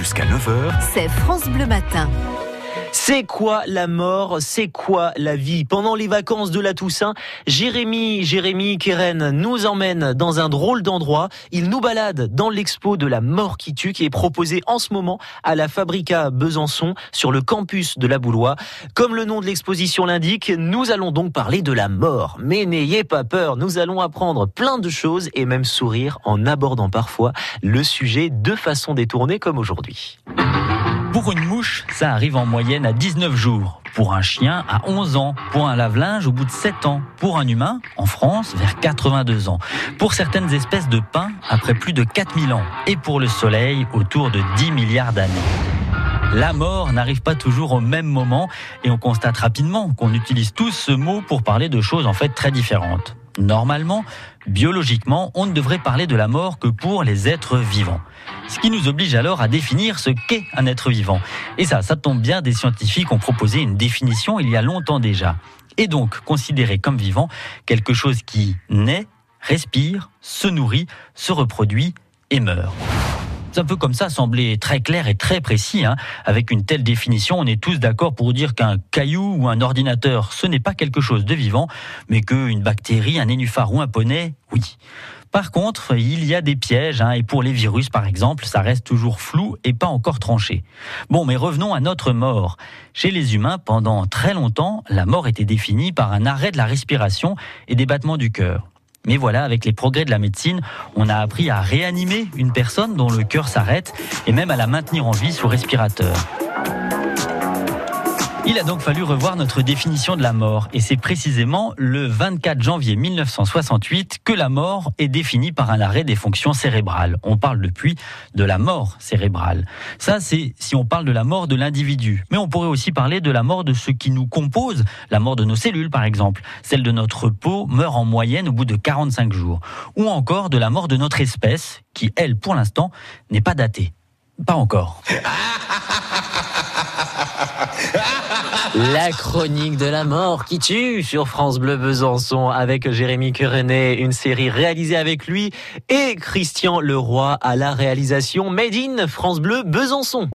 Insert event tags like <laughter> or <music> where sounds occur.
Jusqu'à 9h, c'est France Bleu Matin. C'est quoi la mort? C'est quoi la vie? Pendant les vacances de la Toussaint, Jérémy, Jérémy Keren nous emmène dans un drôle d'endroit. Il nous balade dans l'expo de la mort qui tue qui est proposée en ce moment à la Fabrica Besançon sur le campus de la Boulois. Comme le nom de l'exposition l'indique, nous allons donc parler de la mort. Mais n'ayez pas peur, nous allons apprendre plein de choses et même sourire en abordant parfois le sujet de façon détournée comme aujourd'hui. Pour une mouche, ça arrive en moyenne à 19 jours. Pour un chien, à 11 ans. Pour un lave-linge, au bout de 7 ans. Pour un humain, en France, vers 82 ans. Pour certaines espèces de pins, après plus de 4000 ans. Et pour le soleil, autour de 10 milliards d'années. La mort n'arrive pas toujours au même moment et on constate rapidement qu'on utilise tous ce mot pour parler de choses en fait très différentes. Normalement, biologiquement, on ne devrait parler de la mort que pour les êtres vivants. Ce qui nous oblige alors à définir ce qu'est un être vivant. Et ça, ça tombe bien, des scientifiques ont proposé une définition il y a longtemps déjà. Et donc, considérer comme vivant quelque chose qui naît, respire, se nourrit, se reproduit et meurt. C'est un peu comme ça, semblait très clair et très précis. Hein. Avec une telle définition, on est tous d'accord pour dire qu'un caillou ou un ordinateur, ce n'est pas quelque chose de vivant, mais qu'une bactérie, un nénuphar ou un poney, oui. Par contre, il y a des pièges, hein, et pour les virus par exemple, ça reste toujours flou et pas encore tranché. Bon, mais revenons à notre mort. Chez les humains, pendant très longtemps, la mort était définie par un arrêt de la respiration et des battements du cœur. Mais voilà, avec les progrès de la médecine, on a appris à réanimer une personne dont le cœur s'arrête et même à la maintenir en vie sous respirateur. Il a donc fallu revoir notre définition de la mort et c'est précisément le 24 janvier 1968 que la mort est définie par un arrêt des fonctions cérébrales. On parle depuis de la mort cérébrale. Ça c'est si on parle de la mort de l'individu, mais on pourrait aussi parler de la mort de ce qui nous compose, la mort de nos cellules par exemple. Celle de notre peau meurt en moyenne au bout de 45 jours ou encore de la mort de notre espèce qui elle pour l'instant n'est pas datée. Pas encore. <laughs> La chronique de la mort qui tue sur France Bleu Besançon avec Jérémy Curenet, une série réalisée avec lui et Christian Leroy à la réalisation Made in France Bleu Besançon.